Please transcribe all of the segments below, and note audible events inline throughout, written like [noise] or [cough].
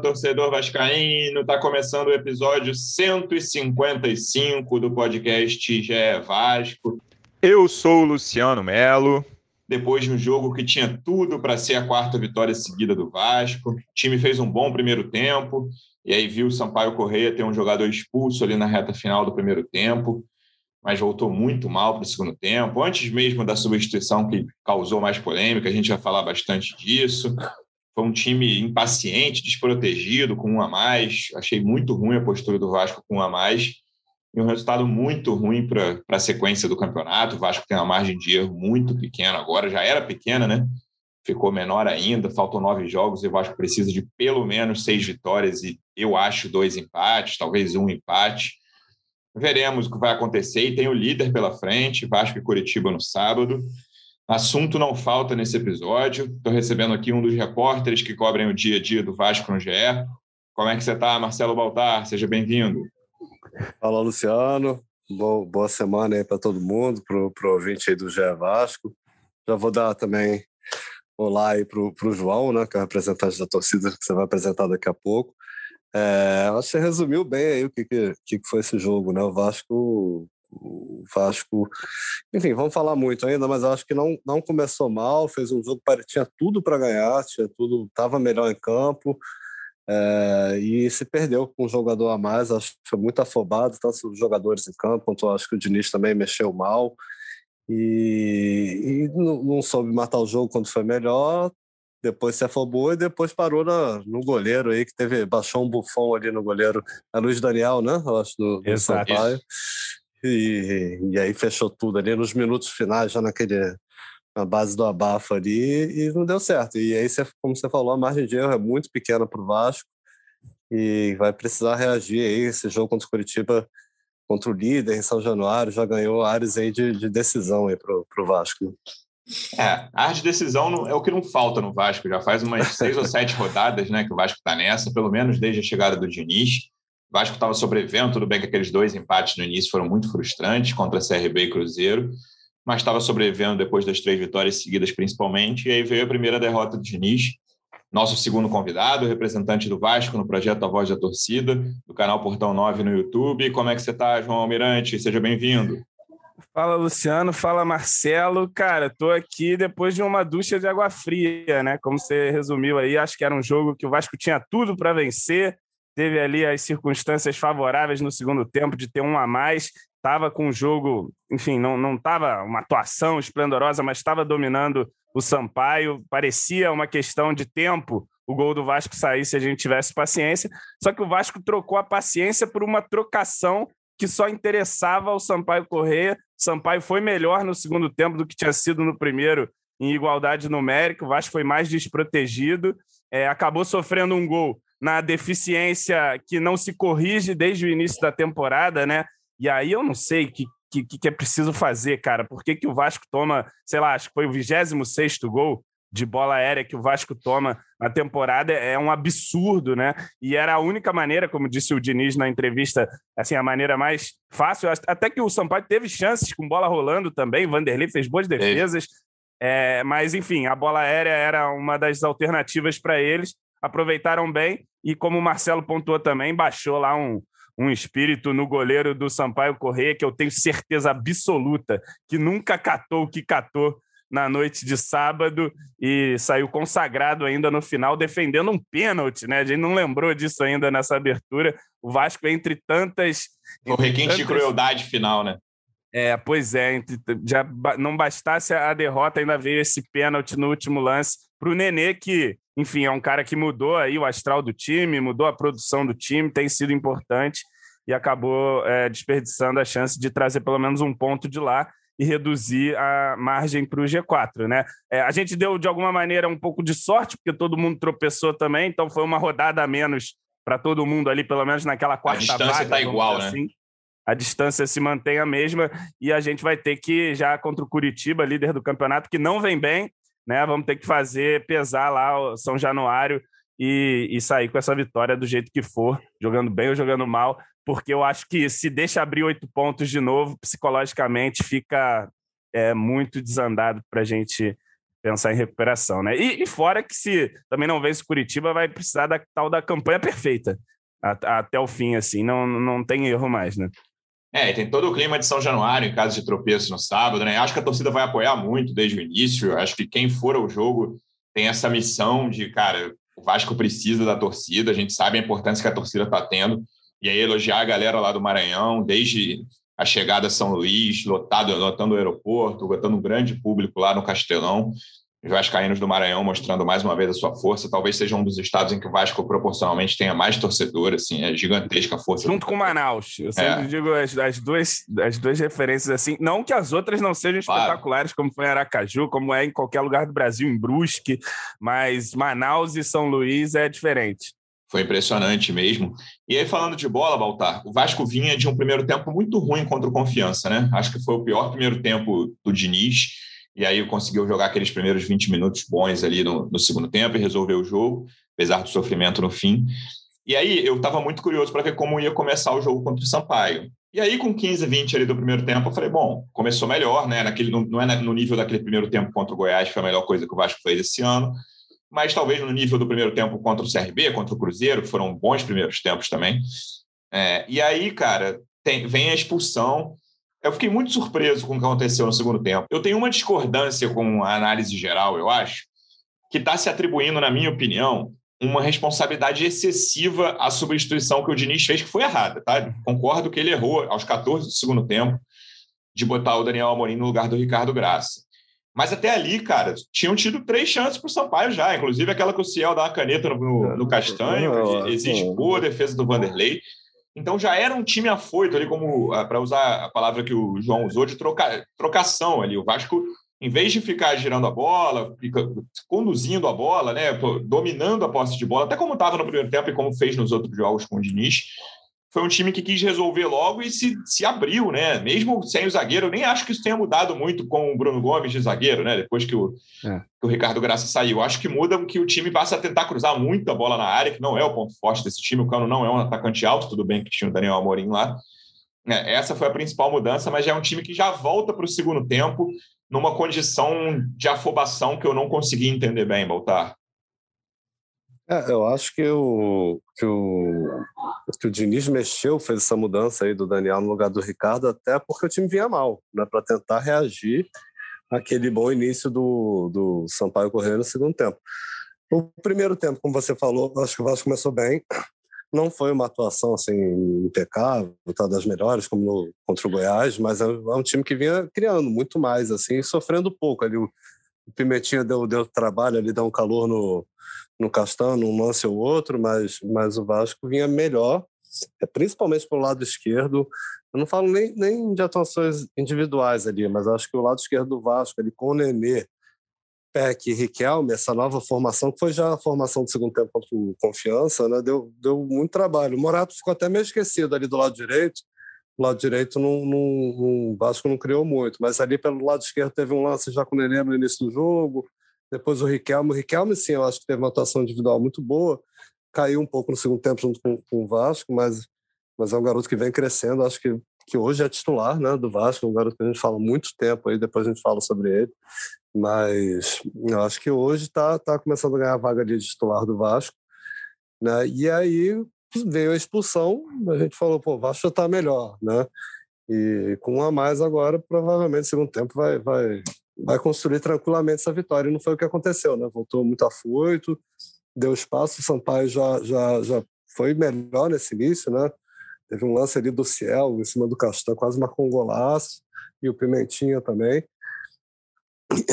torcedor vascaíno. Está começando o episódio 155 do podcast GE Vasco. Eu sou o Luciano Melo. Depois de um jogo que tinha tudo para ser a quarta vitória seguida do Vasco, o time fez um bom primeiro tempo, e aí viu o Sampaio Correia ter um jogador expulso ali na reta final do primeiro tempo, mas voltou muito mal para o segundo tempo, antes mesmo da substituição que causou mais polêmica, a gente vai falar bastante disso. Foi um time impaciente, desprotegido, com um a mais. Achei muito ruim a postura do Vasco com um a mais. E um resultado muito ruim para a sequência do campeonato. O Vasco tem uma margem de erro muito pequena agora, já era pequena, né? Ficou menor ainda, faltam nove jogos e o Vasco precisa de pelo menos seis vitórias e eu acho dois empates, talvez um empate. Veremos o que vai acontecer e tem o líder pela frente, Vasco e Curitiba no sábado. Assunto não falta nesse episódio. Estou recebendo aqui um dos repórteres que cobrem o dia a dia do Vasco no GE. Como é que você está, Marcelo Baltar? Seja bem-vindo. Fala, Luciano. Boa, boa semana aí para todo mundo, para o ouvinte aí do GE Vasco. Já vou dar também olá aí para o João, né, que é o representante da torcida, que você vai apresentar daqui a pouco. É, acho que você resumiu bem aí o que, que, que foi esse jogo, né? O Vasco o Vasco, enfim, vamos falar muito ainda, mas acho que não, não começou mal, fez um jogo que tinha tudo para ganhar, tinha tudo, estava melhor em campo é, e se perdeu com um jogador a mais, acho que foi muito afobado, tanto os jogadores em campo, quanto acho que o Diniz também mexeu mal e, e não, não, soube matar o jogo quando foi melhor, depois se afobou e depois parou na, no goleiro aí, que teve, baixou um bufão ali no goleiro, a Luiz Daniel, né? Eu acho, do, do Sampaio. E, e aí fechou tudo ali nos minutos finais, já naquele na base do abafo ali, e não deu certo. E aí, como você falou, a margem de erro é muito pequena para o Vasco e vai precisar reagir aí. Esse jogo contra o Curitiba, contra o líder em São Januário, já ganhou áreas aí de, de decisão aí para o Vasco. É, a de decisão é o que não falta no Vasco. Já faz umas seis ou sete rodadas né, que o Vasco está nessa, pelo menos desde a chegada do Diniz. Vasco estava sobrevivendo, tudo bem que aqueles dois empates no início foram muito frustrantes contra CRB e Cruzeiro, mas estava sobrevivendo depois das três vitórias seguidas, principalmente. E aí veio a primeira derrota do Diniz, nosso segundo convidado, representante do Vasco no projeto A Voz da Torcida, do canal Portão 9 no YouTube. Como é que você está, João Almirante? Seja bem-vindo. Fala, Luciano. Fala, Marcelo. Cara, estou aqui depois de uma ducha de água fria, né? Como você resumiu aí, acho que era um jogo que o Vasco tinha tudo para vencer, teve ali as circunstâncias favoráveis no segundo tempo de ter um a mais, estava com o jogo, enfim, não não estava uma atuação esplendorosa, mas estava dominando o Sampaio, parecia uma questão de tempo o gol do Vasco sair se a gente tivesse paciência, só que o Vasco trocou a paciência por uma trocação que só interessava ao Sampaio Correia. Sampaio foi melhor no segundo tempo do que tinha sido no primeiro em igualdade numérica, o Vasco foi mais desprotegido, é, acabou sofrendo um gol na deficiência que não se corrige desde o início da temporada, né? E aí eu não sei o que, que, que é preciso fazer, cara. Por que, que o Vasco toma, sei lá, acho que foi o 26 gol de bola aérea que o Vasco toma na temporada é um absurdo, né? E era a única maneira, como disse o Diniz na entrevista, assim, a maneira mais fácil. Até que o Sampaio teve chances com bola rolando também, Vanderlei fez boas defesas, é, mas enfim, a bola aérea era uma das alternativas para eles aproveitaram bem e, como o Marcelo pontuou também, baixou lá um, um espírito no goleiro do Sampaio Correia que eu tenho certeza absoluta que nunca catou o que catou na noite de sábado e saiu consagrado ainda no final, defendendo um pênalti, né? A gente não lembrou disso ainda nessa abertura. O Vasco, entre tantas. O requinte tantas... de crueldade final, né? É, pois é, já não bastasse a derrota, ainda veio esse pênalti no último lance para o Nenê, que enfim, é um cara que mudou aí o astral do time, mudou a produção do time, tem sido importante e acabou é, desperdiçando a chance de trazer pelo menos um ponto de lá e reduzir a margem para o G4, né? É, a gente deu de alguma maneira um pouco de sorte porque todo mundo tropeçou também, então foi uma rodada a menos para todo mundo ali, pelo menos naquela quarta vaga. A distância está igual, né? Assim. A distância se mantém a mesma e a gente vai ter que já contra o Curitiba, líder do campeonato, que não vem bem, né? Vamos ter que fazer pesar lá o São Januário e, e, sair com essa vitória do jeito que for, jogando bem ou jogando mal, porque eu acho que se deixa abrir oito pontos de novo, psicologicamente fica é, muito desandado para a gente pensar em recuperação, né? E, e, fora que se também não vence Curitiba, vai precisar da tal da campanha perfeita até o fim, assim, não, não tem erro mais, né? É, tem todo o clima de São Januário em caso de tropeço no sábado, né? Acho que a torcida vai apoiar muito desde o início. Acho que quem for ao jogo tem essa missão de, cara, o Vasco precisa da torcida, a gente sabe a importância que a torcida está tendo. E aí elogiar a galera lá do Maranhão, desde a chegada a São Luís, lotado, lotando o aeroporto, botando um grande público lá no Castelão. Os Vascaínos do Maranhão mostrando mais uma vez a sua força. Talvez seja um dos estados em que o Vasco proporcionalmente tenha mais torcedor, assim, é gigantesca a força. Junto com Manaus. Eu sempre é. digo as, as, duas, as duas referências assim. Não que as outras não sejam claro. espetaculares, como foi em Aracaju, como é em qualquer lugar do Brasil, em Brusque, mas Manaus e São Luís é diferente. Foi impressionante mesmo. E aí, falando de bola, Baltar, o Vasco vinha de um primeiro tempo muito ruim contra o Confiança, né? Acho que foi o pior primeiro tempo do Diniz. E aí conseguiu jogar aqueles primeiros 20 minutos bons ali no, no segundo tempo e resolveu o jogo, apesar do sofrimento no fim. E aí eu estava muito curioso para ver como ia começar o jogo contra o Sampaio. E aí, com 15, 20 ali do primeiro tempo, eu falei, bom, começou melhor, né? Naquele, não é no nível daquele primeiro tempo contra o Goiás, foi a melhor coisa que o Vasco fez esse ano mas talvez no nível do primeiro tempo contra o CRB, contra o Cruzeiro, que foram bons primeiros tempos também. É, e aí, cara, tem, vem a expulsão. Eu fiquei muito surpreso com o que aconteceu no segundo tempo. Eu tenho uma discordância com a análise geral, eu acho, que está se atribuindo, na minha opinião, uma responsabilidade excessiva à substituição que o Diniz fez, que foi errada, tá? Concordo que ele errou aos 14 do segundo tempo de botar o Daniel Amorim no lugar do Ricardo Graça. Mas até ali, cara, tinham tido três chances para o Sampaio já, inclusive aquela que o Ciel dá uma caneta no, no Castanho, existe boa defesa do Vanderlei. Então já era um time afoito ali, como ah, para usar a palavra que o João usou, de troca, trocação ali. O Vasco, em vez de ficar girando a bola, fica conduzindo a bola, né, dominando a posse de bola, até como estava no primeiro tempo e como fez nos outros jogos com o Diniz, foi um time que quis resolver logo e se, se abriu, né? Mesmo sem o zagueiro, eu nem acho que isso tenha mudado muito com o Bruno Gomes de zagueiro, né? Depois que o, é. que o Ricardo Graça saiu. Acho que muda que o time passa a tentar cruzar muita bola na área, que não é o ponto forte desse time. O Cano não é um atacante alto, tudo bem que tinha o Daniel Amorim lá. É, essa foi a principal mudança, mas já é um time que já volta para o segundo tempo numa condição de afobação que eu não consegui entender bem, Baltar. É, eu acho que o, que, o, que o Diniz mexeu, fez essa mudança aí do Daniel no lugar do Ricardo, até porque o time vinha mal, né, para tentar reagir àquele bom início do, do Sampaio Correia no segundo tempo. O primeiro tempo, como você falou, acho que o Vasco começou bem. Não foi uma atuação assim impecável, tá das melhores como no, contra o Goiás, mas é, é um time que vinha criando muito mais assim, sofrendo pouco ali. O, o Pimentinha deu, deu trabalho ali, deu um calor no, no Castan, num lance ou outro, mas, mas o Vasco vinha melhor, é, principalmente pelo lado esquerdo. Eu não falo nem, nem de atuações individuais ali, mas acho que o lado esquerdo do Vasco, ali com o Nenê, Peck e Riquelme, essa nova formação, que foi já a formação do segundo tempo o Confiança, né, deu, deu muito trabalho. O Morato ficou até meio esquecido ali do lado direito, o lado direito não, não, não, o Vasco não criou muito, mas ali pelo lado esquerdo teve um lance já com o Nenê no início do jogo, depois o Riquelme. O Riquelme, sim, eu acho que teve uma atuação individual muito boa. Caiu um pouco no segundo tempo junto com, com o Vasco, mas, mas é um garoto que vem crescendo. Acho que, que hoje é titular né, do Vasco, um garoto que a gente fala muito tempo aí, depois a gente fala sobre ele. Mas eu acho que hoje está tá começando a ganhar a vaga de titular do Vasco. Né? E aí veio a expulsão, a gente falou, pô, o Vasco está melhor, né? E com um a mais agora, provavelmente, segundo tempo, vai, vai, vai construir tranquilamente essa vitória. E não foi o que aconteceu, né? Voltou muito afoito, deu espaço. O Sampaio já, já, já foi melhor nesse início, né? Teve um lance ali do Ciel em cima do Castan, quase marcou um golaço, e o Pimentinha também.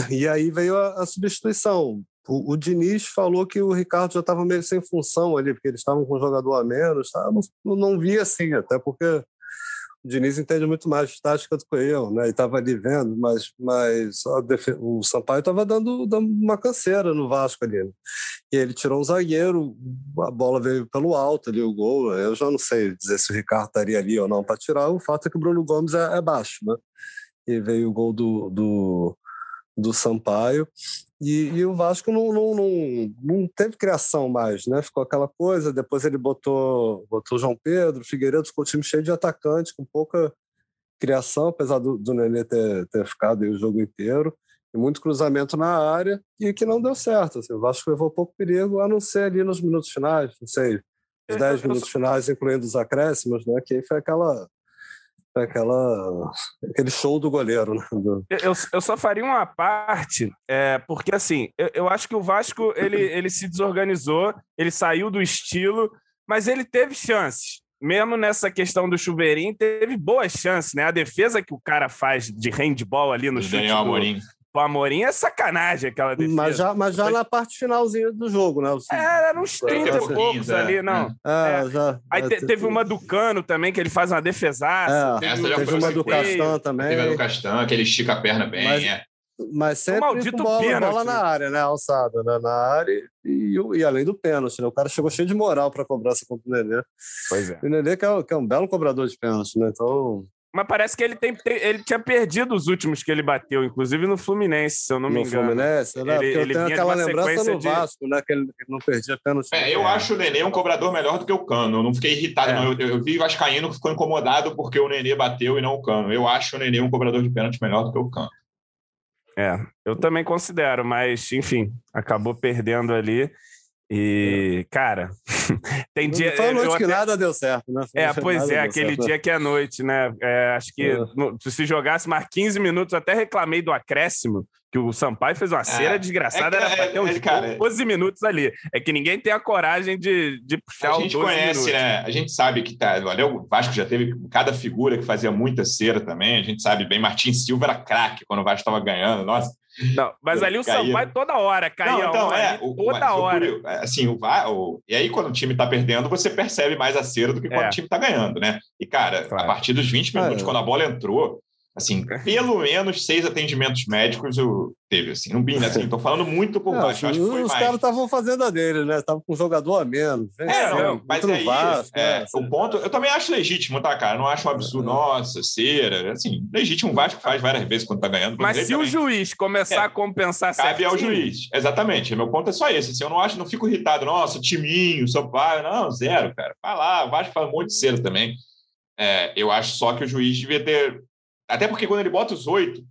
E aí veio a, a substituição. O, o, Diniz falou que o Ricardo já estava meio sem função ali, porque eles estavam com um jogador a menos. Tá? Não, não via assim, até porque Diniz entende muito mais de tática do que eu, né? E estava ali vendo, mas, mas o Sampaio estava dando, dando, uma canseira no Vasco ali. Né? E ele tirou um zagueiro, a bola veio pelo alto ali, o gol. Eu já não sei dizer se o Ricardo estaria ali ou não para tirar. O fato é que o Bruno Gomes é, é baixo, né? E veio o gol do, do, do Sampaio. E, e, o Vasco não, não, não, não, teve criação mais, né? Ficou aquela coisa. Depois ele botou, botou João Pedro, Figueiredo, ficou um time cheio de atacante, com pouca criação, apesar do, do Nenê ter, ter ficado o jogo inteiro. e muito cruzamento na área e que não deu certo. Assim, o Vasco levou pouco perigo, a não ser ali nos minutos finais, não sei, os 10 minutos finais, incluindo os acréscimos, né? Que aí foi aquela aquela aquele show do goleiro, né? Do... Eu, eu só faria uma parte, é, porque assim, eu, eu acho que o Vasco ele, ele se desorganizou, ele saiu do estilo, mas ele teve chances. Mesmo nessa questão do chuveirinho, teve boas chances, né? A defesa que o cara faz de handball ali no chute Daniel Amorim. O Amorim é sacanagem aquela defesa. Mas já, mas já na parte finalzinha do jogo, né? É, era uns 30 e poucos é. ali, não. É, é. Já, Aí te, teve uma do Cano também, que ele faz uma defesaça. É, teve, teve uma do Castan também. Teve a do Castan, que ele estica a perna bem, mas, é. Mas sempre com bola, pênalti, bola na área, né? Alçada né? na área e, e, além do pênalti, né? O cara chegou cheio de moral para cobrar essa contra o Nenê. Pois é. O Nenê que é, que é um belo cobrador de pênalti, né? Então mas parece que ele, tem, ele tinha perdido os últimos que ele bateu, inclusive no Fluminense, se eu não me no engano. Fluminense, né? Ele, ele tem aquela lembrança no de... Vasco, né? Que ele, não perdia pênalti. É, eu acho o Nenê um cobrador melhor do que o Cano. Eu não fiquei irritado, é. não. Eu, eu vi Vascaíno que ficou incomodado porque o Nenê bateu e não o Cano. Eu acho o Nenê um cobrador de pênalti melhor do que o Cano. É, eu também considero, mas, enfim, acabou perdendo ali. E, cara, [laughs] tem dia. Foi a noite até... que nada deu certo, né? Foi é, pois é, aquele certo. dia que é noite, né? É, acho que é. no, se jogasse mais 15 minutos, até reclamei do acréscimo, que o Sampaio fez uma cera é. desgraçada, é era pra ter uns cara, 12 minutos ali. É que ninguém tem a coragem de, de puxar A gente conhece, minutos. né? A gente sabe que tá. Olha, o Vasco já teve cada figura que fazia muita cera também. A gente sabe bem, Martin Silva era craque quando o Vasco estava ganhando. Nossa. Não, mas ali o Sampaio toda hora caía. Não, então, é, o, toda hora. O, assim, o, o, e aí quando o time está perdendo, você percebe mais a cera do que quando é. o time está ganhando, né? E, cara, claro. a partir dos 20 minutos, é. quando a bola entrou, Assim, pelo menos seis atendimentos médicos eu teve, assim. Não bem, assim, tô falando muito por baixo. Acho que foi os mais. caras estavam fazendo a dele, né? Estavam com um jogador a menos. É, não, mas aí, Vasco, é, né? o ponto, eu também acho legítimo, tá, cara? Não acho um absurdo, nossa, cera, assim, legítimo o Vasco faz várias vezes quando tá ganhando. Mas se também. o juiz começar é, a compensar Cabe certinho. ao juiz, exatamente. Meu ponto é só esse, assim, eu não acho, não fico irritado, nossa, timinho, seu pai, não, zero, cara. Vai lá, o Vasco faz um monte de cera também. É, eu acho só que o juiz devia ter até porque quando ele bota os oito,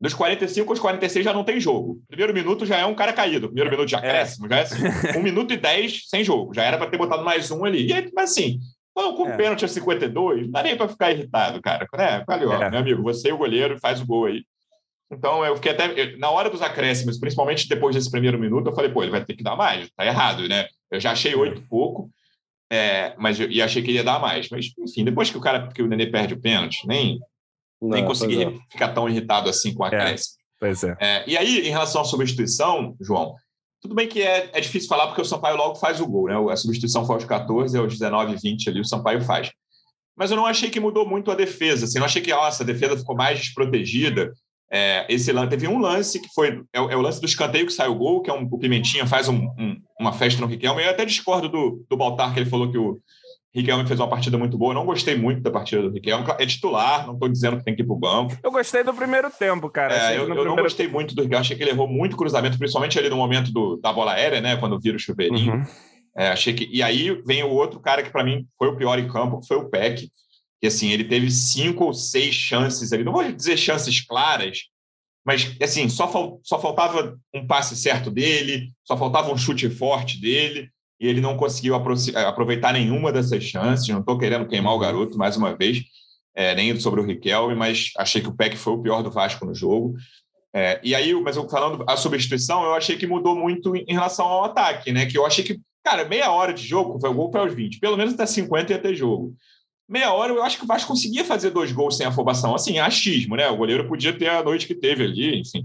dos 45 aos 46 já não tem jogo. Primeiro minuto já é um cara caído. Primeiro minuto já é acréscimo, já é [laughs] um minuto e dez sem jogo. Já era para ter botado mais um ali. E aí, mas assim, com é. pênalti a 52, não dá nem para ficar irritado, cara. É, valeu, é. meu amigo, você e o goleiro faz o gol aí. Então, eu fiquei até. Na hora dos acréscimos, principalmente depois desse primeiro minuto, eu falei, pô, ele vai ter que dar mais, tá errado, né? Eu já achei oito pouco, é, mas eu, e achei que ele ia dar mais. Mas, enfim, depois que o cara, que o Nenê perde o pênalti, nem, não, nem consegui é. ficar tão irritado assim com a é, Pois é. é. E aí, em relação à substituição, João, tudo bem que é, é difícil falar porque o Sampaio logo faz o gol, né? A substituição foi aos 14, aos 19, 20 ali, o Sampaio faz. Mas eu não achei que mudou muito a defesa. Assim, não achei que nossa, a defesa ficou mais desprotegida. É, esse lance, teve um lance que foi é, é, o lance do escanteio que sai o gol, que é um, o Pimentinha faz um, um, uma festa no Riquelme. Eu até discordo do, do Baltar, que ele falou que o, Riquelme fez uma partida muito boa. não gostei muito da partida do Riquelme. É titular, não estou dizendo que tem que ir para o banco. Eu gostei do primeiro tempo, cara. É, eu, eu primeiro... não gostei muito do Riquelme. Achei que ele errou muito cruzamento, principalmente ali no momento do, da bola aérea, né? Quando vira o chuveirinho. Uhum. É, achei que... E aí vem o outro cara que, para mim, foi o pior em campo, que foi o Peck. Que, assim, ele teve cinco ou seis chances ali. Não vou dizer chances claras, mas, assim, só, fal... só faltava um passe certo dele, só faltava um chute forte dele e ele não conseguiu eh, aproveitar nenhuma dessas chances. Não estou querendo queimar o garoto mais uma vez, é, nem sobre o Riquelme, mas achei que o Peck foi o pior do Vasco no jogo. É, e aí, mas eu falando a substituição, eu achei que mudou muito em relação ao ataque, né? Que eu achei que, cara, meia hora de jogo, foi o gol para os 20, pelo menos até 50 ia ter jogo. Meia hora, eu acho que o Vasco conseguia fazer dois gols sem afobação, assim, achismo, né? O goleiro podia ter a noite que teve ali, enfim.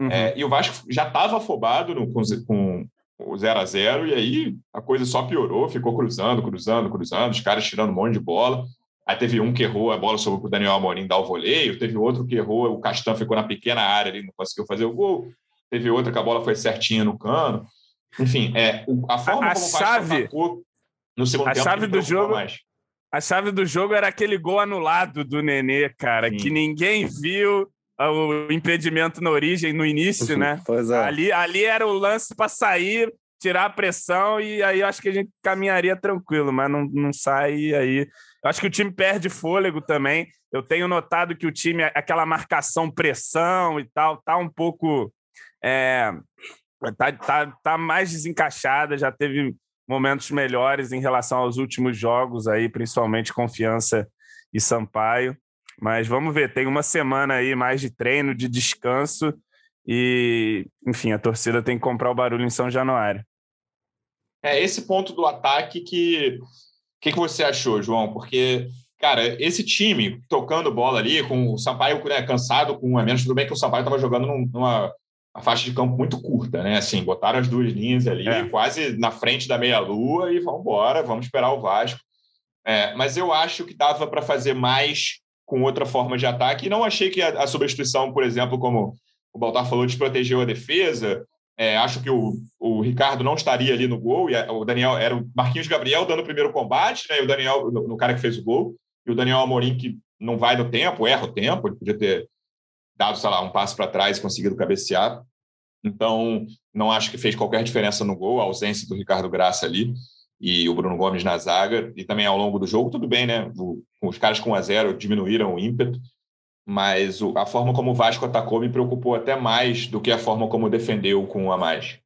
Uhum. É, e o Vasco já estava afobado no, com, com, o 0 a 0 e aí a coisa só piorou, ficou cruzando, cruzando, cruzando, os caras tirando um monte de bola. Aí teve um que errou a bola sobre o Daniel Amorim dar o voleio, teve outro que errou, o Castan ficou na pequena área, ele não conseguiu fazer o gol. Teve outra que a bola foi certinha no cano. Enfim, é, a forma a, a como o chave, atacou no segundo a tempo chave do jogo mais. A chave do jogo era aquele gol anulado do Nenê, cara, Sim. que ninguém viu o impedimento na origem, no início, né? Pois é. Ali, ali era o lance para sair, tirar a pressão e aí eu acho que a gente caminharia tranquilo, mas não, não sai aí. Eu acho que o time perde fôlego também. Eu tenho notado que o time, aquela marcação, pressão e tal, tá um pouco. É, tá, tá, tá mais desencaixada, já teve momentos melhores em relação aos últimos jogos aí, principalmente Confiança e Sampaio. Mas vamos ver, tem uma semana aí mais de treino, de descanso e, enfim, a torcida tem que comprar o barulho em São Januário. É esse ponto do ataque que. O que, que você achou, João? Porque, cara, esse time tocando bola ali, com o Sampaio né, cansado, com um a menos, tudo bem que o Sampaio estava jogando numa faixa de campo muito curta, né? Assim, botaram as duas linhas ali, é. quase na frente da meia-lua, e vamos embora, vamos esperar o Vasco. É, mas eu acho que dava para fazer mais com outra forma de ataque, e não achei que a, a substituição, por exemplo, como o Baltar falou, desprotegeu a defesa. É, acho que o, o Ricardo não estaria ali no gol, e a, o Daniel era o Marquinhos Gabriel dando o primeiro combate, né? E o Daniel, no, no, cara que fez o gol, e o Daniel Amorim, que não vai no tempo, erra o tempo, ele podia ter dado, sei lá, um passo para trás e conseguido cabecear. Então, não acho que fez qualquer diferença no gol, a ausência do Ricardo Graça ali e o Bruno Gomes na zaga, e também ao longo do jogo, tudo bem, né? O, os caras com a zero diminuíram o ímpeto, mas o, a forma como o Vasco atacou me preocupou até mais do que a forma como defendeu com a mais.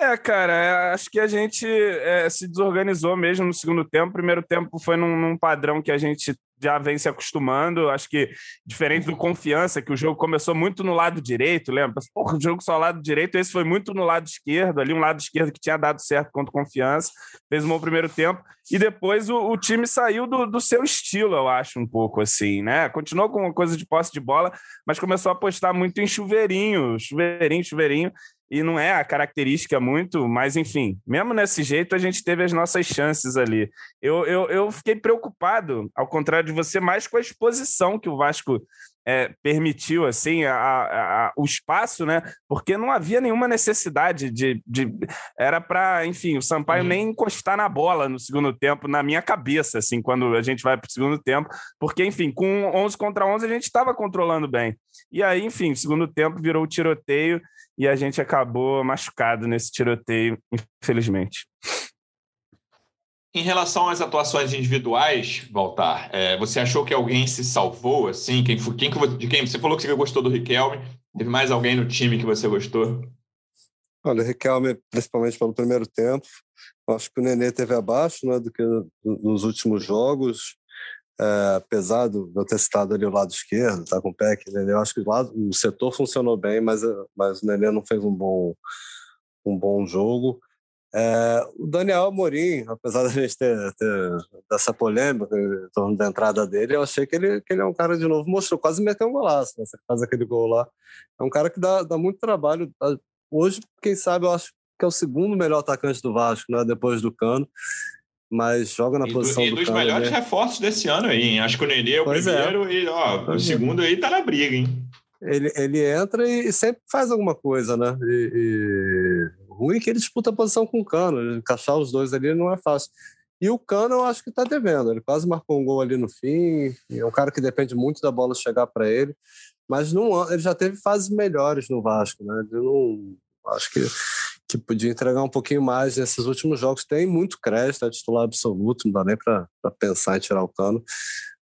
É, cara, é, acho que a gente é, se desorganizou mesmo no segundo tempo. primeiro tempo foi num, num, padrão que a gente já vem se acostumando. Acho que, diferente do confiança, que o jogo começou muito no lado direito, lembra? Porra, o jogo só lado direito, esse foi muito no lado esquerdo, ali, um lado esquerdo que tinha dado certo contra confiança, fez um bom primeiro tempo, e depois o, o time saiu do, do, seu estilo, eu acho, um pouco assim, né? Continuou com uma coisa de posse de bola, mas começou a apostar muito em chuveirinho, chuveirinho, chuveirinho, e não é a característica muito, mas enfim, mesmo nesse jeito a gente teve as nossas chances ali. Eu, eu, eu fiquei preocupado, ao contrário de você, mais com a exposição que o Vasco é, permitiu assim a, a, a, o espaço, né? Porque não havia nenhuma necessidade de, de era para, enfim, o Sampaio uhum. nem encostar na bola no segundo tempo, na minha cabeça, assim, quando a gente vai para o segundo tempo, porque, enfim, com 11 contra 11 a gente estava controlando bem. E aí, enfim, segundo tempo virou o tiroteio e a gente acabou machucado nesse tiroteio, infelizmente. Em relação às atuações individuais, Voltar, é, você achou que alguém se salvou? Assim, quem, quem, de quem você falou que você gostou do Riquelme? Teve mais alguém no time que você gostou? Olha, o Riquelme, principalmente pelo primeiro tempo, acho que o Nenê teve abaixo né, do que nos últimos jogos. É, apesar de eu ter citado ali o lado esquerdo, tá com o Nenê, eu acho que o, lado, o setor funcionou bem, mas, mas o Nenê não fez um bom, um bom jogo. É, o Daniel Amorim, apesar [laughs] da gente ter, ter dessa polêmica em torno da entrada dele, eu achei que ele, que ele é um cara de novo, mostrou, quase meteu um golaço, né? Você faz aquele gol lá. É um cara que dá, dá muito trabalho. Hoje, quem sabe, eu acho que é o segundo melhor atacante do Vasco, né? Depois do Cano mas joga na e posição do, do E dos melhores né? reforços desse ano aí, hein? Acho que o Nenê é o pois é. primeiro é. e ó, o é. segundo aí tá na briga, hein? Ele, ele entra e sempre faz alguma coisa, né? E, e... ruim que ele disputa a posição com o Cano, encaixar os dois ali não é fácil. E o Cano eu acho que tá devendo, ele quase marcou um gol ali no fim, é um cara que depende muito da bola chegar para ele, mas não, ele já teve fases melhores no Vasco, né? Ele não, acho que que podia entregar um pouquinho mais nesses últimos jogos. Tem muito crédito, é titular absoluto, não dá nem para pensar em tirar o cano.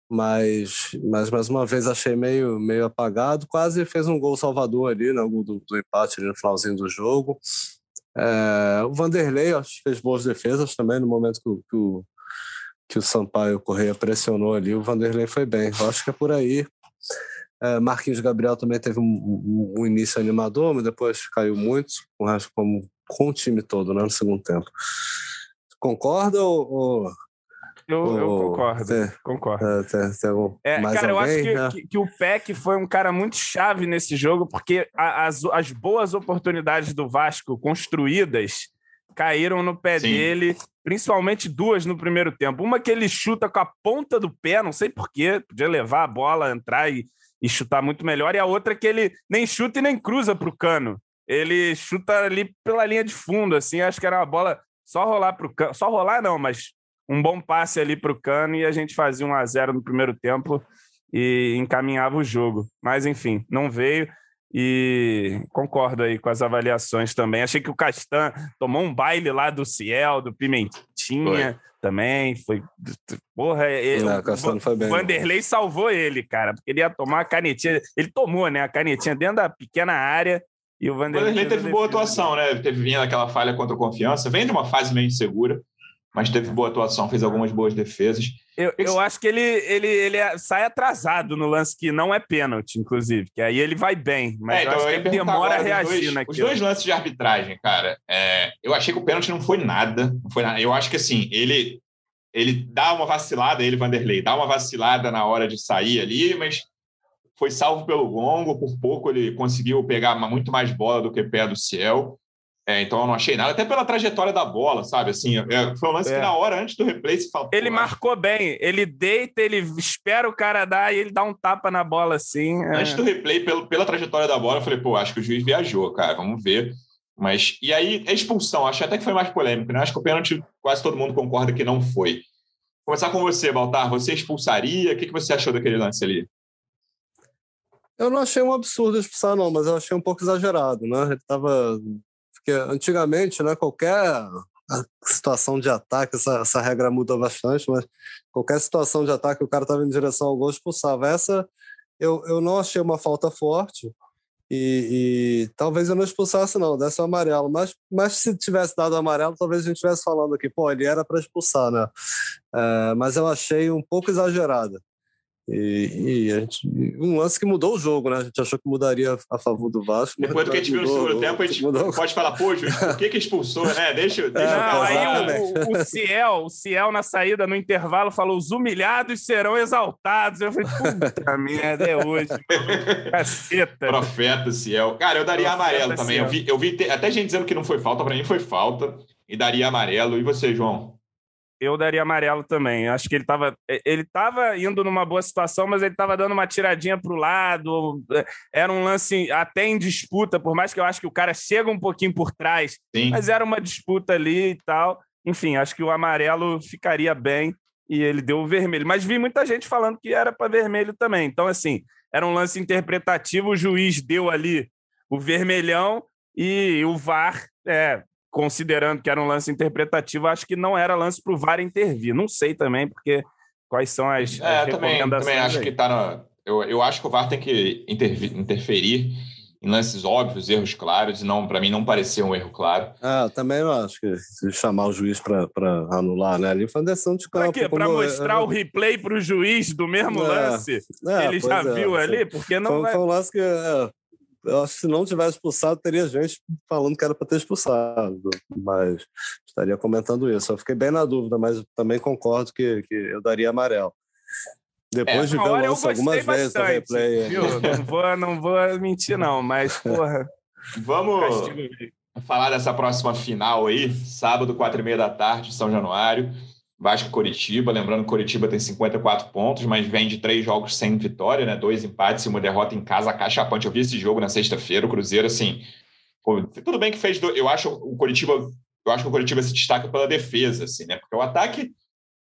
Mas, mas mais uma vez achei meio, meio apagado. Quase fez um gol salvador ali, né, do, do empate ali no finalzinho do jogo. É, o Vanderlei acho fez boas defesas também no momento que, que, o, que o Sampaio Correia pressionou ali. O Vanderlei foi bem. Eu acho que é por aí. É, Marquinhos Gabriel também teve um, um, um, início animador, mas depois caiu muito, com como com o time todo, né, no segundo tempo. Concorda ou. Eu, eu concordo, tem, concordo. É, tem, tem algum, é, cara, eu acho que, né? que, que, o Peck foi um cara muito chave nesse jogo, porque as, as boas oportunidades do Vasco construídas caíram no pé Sim. dele, principalmente duas no primeiro tempo. Uma que ele chuta com a ponta do pé, não sei porquê, podia levar a bola, entrar e, e chutar muito melhor, e a outra que ele nem chuta e nem cruza para o cano ele chuta ali pela linha de fundo, assim, acho que era uma bola só rolar para o cano, só rolar não, mas um bom passe ali para o cano e a gente fazia um a 0 no primeiro tempo e encaminhava o jogo. Mas enfim, não veio E concordo aí com as avaliações também. Achei que o Castan tomou um baile lá do Ciel, do Pimentinha. Foi também. Foi. Porra, ele, não, o, foi bem, Vanderlei salvou ele, cara, porque ele ia tomar a canetinha. Ele tomou, né? A canetinha dentro da pequena área. E o Vanderlei, o Vanderlei teve boa atuação, né? Teve vindo aquela falha contra a confiança. Vem de uma fase meio insegura, mas teve boa atuação, fez algumas boas defesas. Eu, eu acho que ele, ele, ele é, sai atrasado no lance que não é pênalti, inclusive, que aí ele vai bem, mas é, então, acho que ele demora a reagir dois, naquilo. Os dois lances de arbitragem, cara, é, eu achei que o pênalti não foi nada, não foi nada. Eu acho que assim, ele ele dá uma vacilada, ele, Vanderlei, dá uma vacilada na hora de sair ali, mas foi salvo pelo Gongo, por pouco ele conseguiu pegar muito mais bola do que pé do Ciel. É, então eu não achei nada, até pela trajetória da bola, sabe? Assim, é, foi um lance é. que na hora antes do replay se faltou. Ele marcou bem, ele deita, ele espera o cara dar e ele dá um tapa na bola assim. É. Antes do replay, pelo, pela trajetória da bola, eu falei, pô, acho que o juiz viajou, cara, vamos ver. Mas, e aí, a expulsão, acho até que foi mais polêmico, né? Acho que o pênalti quase todo mundo concorda que não foi. Começar com você, Baltar, você expulsaria? O que você achou daquele lance ali? Eu não achei um absurdo expulsar, não, mas eu achei um pouco exagerado, né? Ele tava porque antigamente, né, qualquer situação de ataque, essa, essa regra muda bastante, mas qualquer situação de ataque, o cara estava em direção ao gol, expulsava. Essa eu, eu não achei uma falta forte e, e talvez eu não expulsasse, não, desse o amarelo. Mas, mas se tivesse dado amarelo, talvez a gente estivesse falando aqui, pô, ele era para expulsar, né? É, mas eu achei um pouco exagerada. E, e gente, um lance que mudou o jogo, né? A gente achou que mudaria a favor do Vasco. Depois do que a gente viu no segundo tempo, a gente mudou. pode falar, pô, por que, que expulsou, né? Deixa, deixa é, Não, aí o, o, Ciel, o Ciel, na saída, no intervalo, falou: os humilhados serão exaltados. Eu falei, puta [laughs] merda, é hoje. Caceta. Profeta Ciel. Cara, eu daria Profeta amarelo também. Ciel. Eu vi, eu vi até gente dizendo que não foi falta, para mim foi falta. E daria amarelo. E você, João? Eu daria amarelo também. Acho que ele estava ele tava indo numa boa situação, mas ele estava dando uma tiradinha para o lado. É, era um lance até em disputa, por mais que eu acho que o cara chega um pouquinho por trás, Sim. mas era uma disputa ali e tal. Enfim, acho que o amarelo ficaria bem e ele deu o vermelho. Mas vi muita gente falando que era para vermelho também. Então, assim, era um lance interpretativo, o juiz deu ali o vermelhão e o VAR é, considerando que era um lance interpretativo, acho que não era lance para o VAR intervir. Não sei também, porque quais são as, é, as também, também acho aí. que está no... eu, eu acho que o VAR tem que interferir em lances óbvios, erros claros, e não para mim não parecia um erro claro. Ah, também eu acho que se chamar o juiz para anular, né? Ali foi uma decisão de campo. Para quê? Para mostrar eu... o replay para o juiz do mesmo é, lance? É, ele já é, viu ali? Porque não foi, vai... foi um lance que eu acho que se não tivesse expulsado, teria gente falando que era para ter expulsado, mas estaria comentando isso. Eu fiquei bem na dúvida, mas também concordo que, que eu daria amarelo. Depois é, de ver o lance algumas vezes no replay. Viu? Não, vou, não vou mentir, não, mas, [laughs] porra. Vamos falar dessa próxima final aí, sábado, quatro e meia da tarde, São Januário. Vasco e Coritiba. Lembrando que Coritiba tem 54 pontos, mas vem de três jogos sem vitória, né? Dois empates e uma derrota em casa cachapante. Eu vi esse jogo na sexta-feira. O Cruzeiro, assim. Tudo bem que fez. Do... Eu acho o Coritiba. Eu acho que o Coritiba se destaca pela defesa, assim, né? Porque o ataque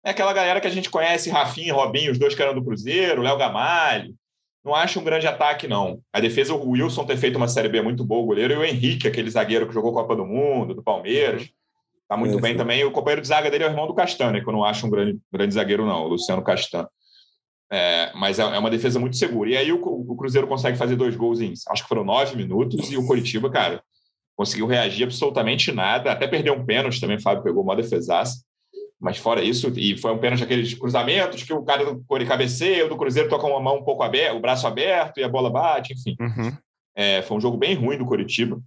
é aquela galera que a gente conhece, Rafinha, Robinho, os dois que eram do Cruzeiro, Léo Gamalho. Não acho um grande ataque, não. A defesa, o Wilson ter feito uma Série B muito boa, o goleiro, e o Henrique, aquele zagueiro que jogou Copa do Mundo, do Palmeiras. Tá muito é, bem sim. também. O companheiro de zaga dele é o irmão do Castanho, que eu não acho um grande, grande zagueiro, não, o Luciano Castanho. É, mas é, é, uma defesa muito segura. E aí o, o, Cruzeiro consegue fazer dois gols em, acho que foram nove minutos, e o Coritiba, cara, conseguiu reagir absolutamente nada, até perdeu um pênalti também, o Fábio pegou uma defesaça. Mas fora isso, e foi um pênalti aqueles cruzamentos que o cara do Core cabeceia, o do Cruzeiro toca uma mão um pouco aberta, o braço aberto e a bola bate, enfim. Uhum. É, foi um jogo bem ruim do Coritiba.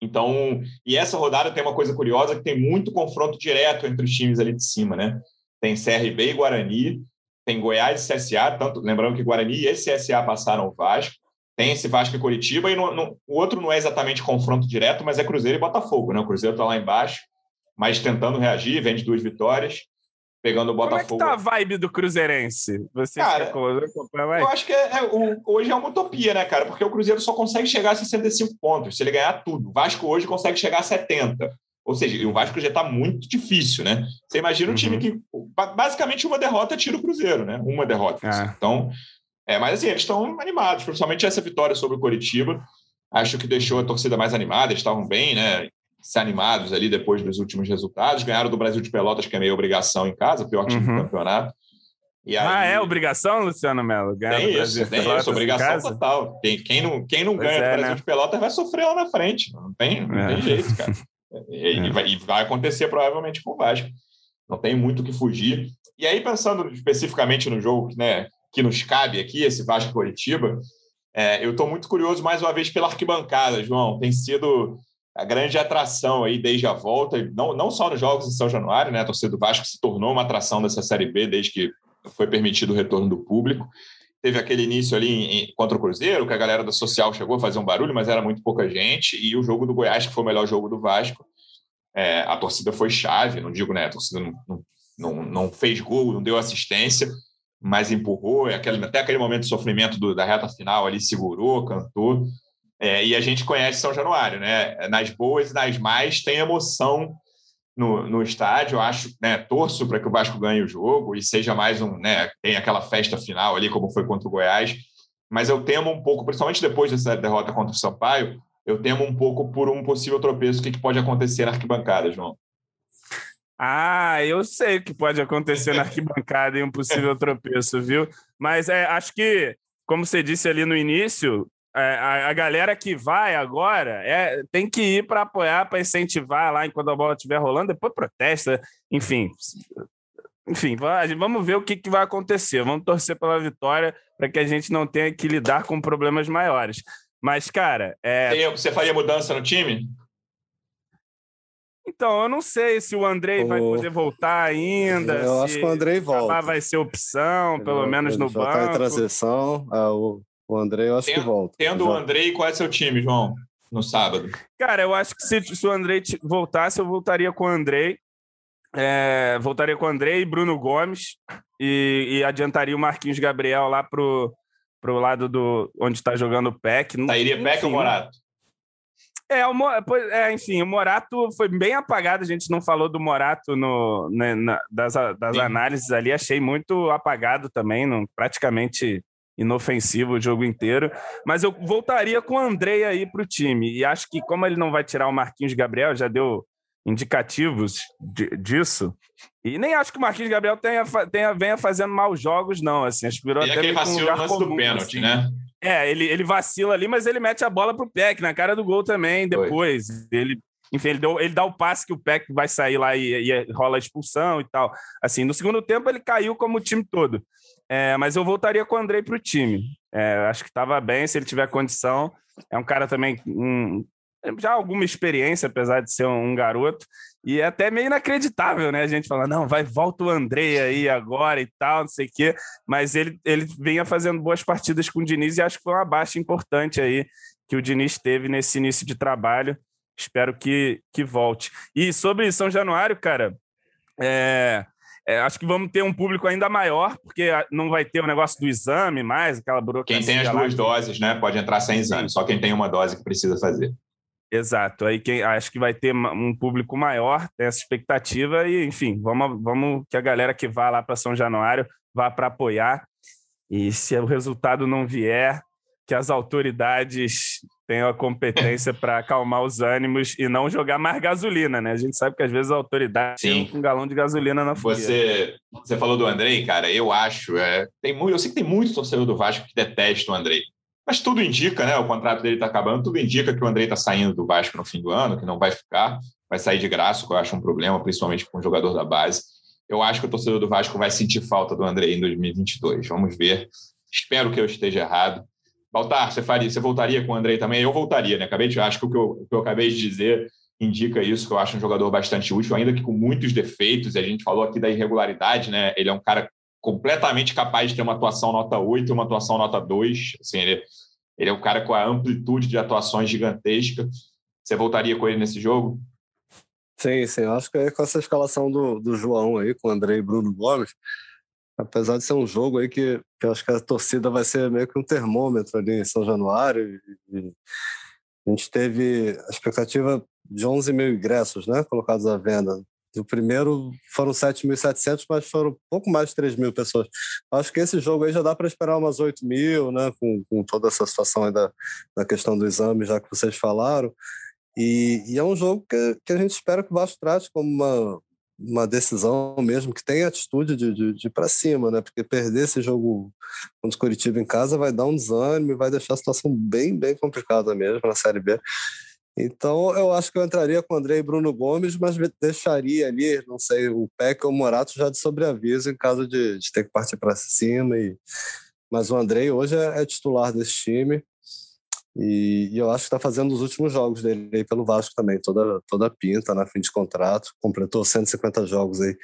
Então, e essa rodada tem uma coisa curiosa que tem muito confronto direto entre os times ali de cima, né? Tem CRB e Guarani, tem Goiás e CSA, tanto lembrando que Guarani e CSA passaram o Vasco. Tem esse Vasco e Curitiba, e no, no, o outro não é exatamente confronto direto, mas é Cruzeiro e Botafogo, né? O Cruzeiro está lá embaixo, mas tentando reagir, vende duas vitórias pegando o Botafogo. Como é que tá a vibe do Cruzeirense? Você cara, eu acho que é, é, o, hoje é uma utopia, né, cara? Porque o Cruzeiro só consegue chegar a 65 pontos se ele ganhar tudo. O Vasco hoje consegue chegar a 70. Ou seja, o Vasco já está muito difícil, né? Você imagina um uhum. time que basicamente uma derrota tira o Cruzeiro, né? Uma derrota. É. Então, é, mas assim, eles estão animados, principalmente essa vitória sobre o Coritiba. Acho que deixou a torcida mais animada, eles estavam bem, né? Se animados ali depois dos últimos resultados. Ganharam do Brasil de Pelotas, que é meio obrigação em casa, pior time uhum. do campeonato. Aí, ah, é obrigação, Luciano Melo? tem isso, tem isso, obrigação total. Tem, quem não, quem não ganha é, do Brasil né? de Pelotas vai sofrer lá na frente. Não tem, não é. tem jeito, cara. [laughs] E, é. vai, e, vai, acontecer provavelmente com o Vasco. Não tem muito o que fugir. E aí, pensando especificamente no jogo né, que nos cabe aqui, esse Vasco Coritiba, é, eu estou muito curioso mais uma vez pela arquibancada, João. Tem sido a grande atração aí desde a volta, não, não só nos jogos em São Januário, né? A torcida do Vasco se tornou uma atração dessa Série B desde que foi permitido o retorno do público. Teve aquele início ali em, contra o Cruzeiro, que a galera da social chegou a fazer um barulho, mas era muito pouca gente. E o jogo do Goiás, que foi o melhor jogo do Vasco, é, a torcida foi chave. Não digo, né? A torcida não, não, não fez gol, não deu assistência, mas empurrou. Aquele, até aquele momento de sofrimento do, da reta final ali, segurou, cantou. É, e a gente conhece São Januário, né? Nas boas e nas mais tem emoção no, no estádio. Acho, né, torço para que o Vasco ganhe o jogo e seja mais um, né, tem aquela festa final ali, como foi contra o Goiás. Mas eu temo um pouco, principalmente depois dessa derrota contra o Sampaio, eu temo um pouco por um possível tropeço. O que, que pode acontecer na arquibancada, João? Ah, eu sei o que pode acontecer na arquibancada em um possível [laughs] tropeço, viu? Mas é, acho que, como você disse ali no início, a, a, galera que vai agora é, tem que ir para apoiar, para incentivar lá enquanto a bola estiver rolando, depois protesta, enfim. Enfim, vamos ver o que, que vai acontecer. Vamos torcer pela vitória para que a gente não tenha que lidar com problemas maiores. Mas, cara. É... Você faria mudança no time? Então, eu não sei se o Andrei o... vai poder voltar ainda. Eu acho que o Andrei volta. Vai ser opção, pelo ele, menos no banco. Está em transição. Ah, o, o Andrei, eu acho tendo, que volta. Tendo Já. o Andrei, qual é seu time, João? No sábado. Cara, eu acho que se, se o Andrei voltasse, eu voltaria com o Andrei. É, voltaria com o Andrei e Bruno Gomes. E, e, adiantaria o Marquinhos Gabriel lá pro, pro lado do onde está jogando o PEC. Sairia PEC ou Morato? É, o, é, enfim, o Morato foi bem apagado. A gente não falou do Morato no, né, na, das, das análises ali. Achei muito apagado também, não, praticamente inofensivo o jogo inteiro. Mas eu voltaria com o Andrei aí para o time. E acho que, como ele não vai tirar o Marquinhos Gabriel, já deu indicativos de, disso. E nem acho que o Marquinhos Gabriel tenha, tenha, venha fazendo maus jogos, não. Assim, aspirou e até aquele vacilo um comum, do pênalti, assim. né? É, ele, ele vacila ali, mas ele mete a bola pro Peck na cara do gol também depois. Foi. Ele enfim, ele, deu, ele dá o passe que o Peck vai sair lá e, e, rola a expulsão e tal. Assim, no segundo tempo ele caiu como o time todo. É, mas eu voltaria com o Andrei para o time. É, acho que estava bem, se ele tiver condição. É um cara também um, já alguma experiência, apesar de ser um, garoto. E é até meio inacreditável, né? A gente fala, não, vai, volta o Andrei aí agora e tal, não sei o quê. Mas ele, ele vinha fazendo boas partidas com o Diniz e acho que foi uma baixa importante aí que o Diniz teve nesse início de trabalho. Espero que, que volte. E sobre São Januário, cara, é, é, acho que vamos ter um público ainda maior, porque não vai ter o negócio do exame mais, aquela burocracia. Quem tem as duas doses, né? Pode entrar sem exame, só quem tem uma dose que precisa fazer. Exato. Aí quem, acho que vai ter um público maior, tem essa expectativa, e enfim, vamos, vamos que a galera que vá lá para São Januário vá para apoiar. E se o resultado não vier, que as autoridades tenham a competência para acalmar os ânimos e não jogar mais gasolina, né? A gente sabe que às vezes a autoridade tem um galão de gasolina na fogueira. Você, você falou do Andrei, cara, eu acho, é, tem muito, eu sei que tem muito torcedor do Vasco que detesta o Andrei. Mas tudo indica, né? O contrato dele está acabando, tudo indica que o Andrei está saindo do Vasco no fim do ano, que não vai ficar, vai sair de graça, que eu acho um problema, principalmente com o jogador da base. Eu acho que o torcedor do Vasco vai sentir falta do Andrei em 2022. Vamos ver. Espero que eu esteja errado. Baltar, você, faria, você voltaria com o Andrei também? Eu voltaria, né? Acabei de, acho que o que, eu, o que eu acabei de dizer indica isso, que eu acho um jogador bastante útil, ainda que com muitos defeitos, e a gente falou aqui da irregularidade, né? Ele é um cara completamente capaz de ter uma atuação nota 8 e uma atuação nota 2. Assim, ele, ele é um cara com a amplitude de atuações gigantesca. Você voltaria com ele nesse jogo? Sim, sim. Eu acho que é com essa escalação do, do João aí, com o André e Bruno Gomes, apesar de ser um jogo aí que, que eu acho que a torcida vai ser meio que um termômetro ali em São Januário. E, a gente teve a expectativa de 11 mil ingressos, né, colocados à venda. O primeiro foram 7.700, mas foram pouco mais de 3 mil pessoas. Acho que esse jogo aí já dá para esperar umas 8 mil, né? Com, com, toda essa situação aí da, da questão do exame, já que vocês falaram. E, e, é um jogo que, que a gente espera que o Vasco trate como uma, uma decisão mesmo, que tenha atitude de, de, de para cima, né? Porque perder esse jogo contra o Curitiba em casa vai dar um desânimo e vai deixar a situação bem, bem complicada mesmo na Série B. Então, eu acho que eu entraria com o André e Bruno Gomes, mas deixaria ali, não sei, o Peck ou o Morato já de sobreaviso em caso de, de ter que partir para cima. E... Mas o André hoje é, é titular desse time. E, e, eu acho que está fazendo os últimos jogos dele aí pelo Vasco também, toda, toda pinta na fim de contrato. Completou 150 jogos aí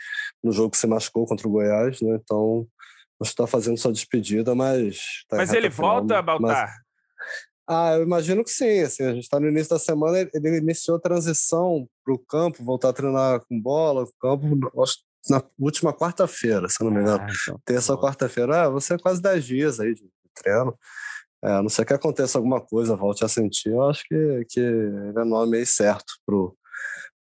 no jogo que se machucou contra o Goiás, né? Então, acho que está fazendo sua despedida, mas. Tá mas ele volta, Baltar? Mas, ah, eu imagino que sim. Assim, a gente está no início da semana, ele iniciou a transição para o campo, voltar a treinar com bola, campo, na última quarta-feira, se não me engano. Ah, então, Terça ou quarta-feira. Ah, você é quase 10 dias aí de treino. É, a não ser que aconteça alguma coisa, volte a sentir, eu acho que, que ele é nome aí certo pro,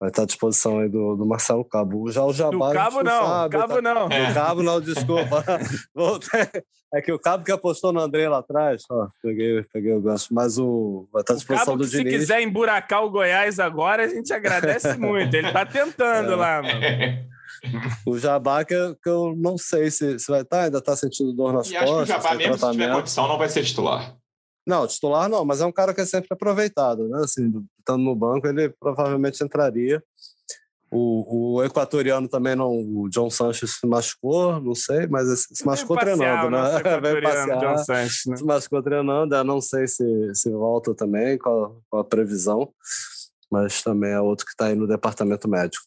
vai estar à disposição aí do, do Marcelo Cabo. Já o Jabá. Do Cabo não, sabe, Cabo tá... não. É. Cabo não, desculpa. [laughs] é que o Cabo que apostou no André lá atrás, ó, peguei, peguei o gancho, mas o vai estar à disposição do Diniz. Se quiser emburacar o Goiás agora, a gente agradece [laughs] muito. Ele está tentando é. lá, mano. [laughs] [laughs] O Jabá, que, eu, que eu não sei se, se vai estar, tá, ainda está sentindo dor nas e costas. Acho que o Jabá, mesmo se tiver condição, não vai ser titular. Não, titular não, mas é um cara que é sempre aproveitado, né? Assim, estando no banco, ele provavelmente entraria. O, o equatoriano também não. O John Sanches se machucou, não sei, mas se machucou treinando, né? [laughs] Vai passear, John Sanches, né? Se machucou treinando, eu não sei se, se volta também, qual, qual a previsão, mas também é outro que está aí no departamento médico.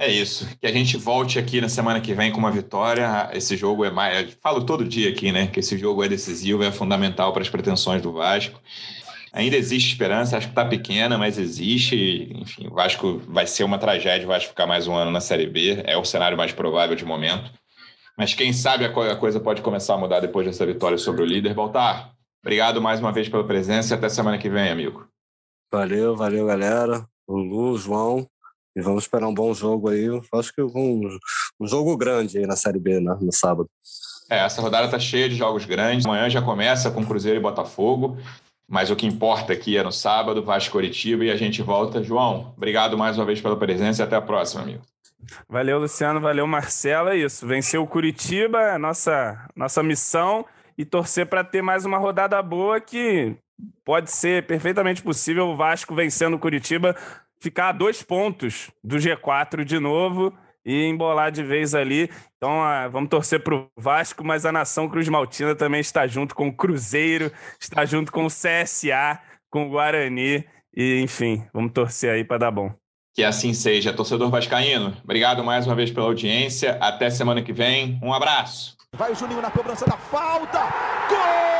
É isso. Que a gente volte aqui na semana que vem com uma vitória. Esse jogo é mais. Eu falo todo dia aqui, né? Que esse jogo é decisivo, é fundamental para as pretensões do Vasco. Ainda existe esperança, acho que está pequena, mas existe. Enfim, o Vasco vai ser uma tragédia, o Vasco ficar mais um ano na Série B. É o cenário mais provável de momento. Mas quem sabe a coisa pode começar a mudar depois dessa vitória sobre o líder. Baltar, obrigado mais uma vez pela presença e até semana que vem, amigo. Valeu, valeu, galera. Lu, João, e vamos esperar um bom jogo aí. Acho que um, um jogo grande aí na Série B, né, no sábado. É, essa rodada está cheia de jogos grandes. Amanhã já começa com Cruzeiro e Botafogo. Mas o que importa aqui é no sábado, Vasco Coritiba e a gente volta. João, obrigado mais uma vez pela presença e até a próxima, amigo. Valeu, Luciano. Valeu, Marcelo. É isso. Vencer o Curitiba é nossa, nossa missão e torcer para ter mais uma rodada boa que pode ser perfeitamente possível o Vasco vencendo o Curitiba ficar a dois pontos do G4 de novo e embolar de vez ali. Então, ah, vamos torcer para o Vasco, mas a nação Cruz Maltina também está junto com o Cruzeiro, está junto com o CSA, com o Guarani. E, enfim, vamos torcer aí para dar bom. Que assim seja. Torcedor Vascaíno, obrigado mais uma vez pela audiência. Até semana que vem. Um abraço. Vai o Juninho na cobrança da falta. Gol!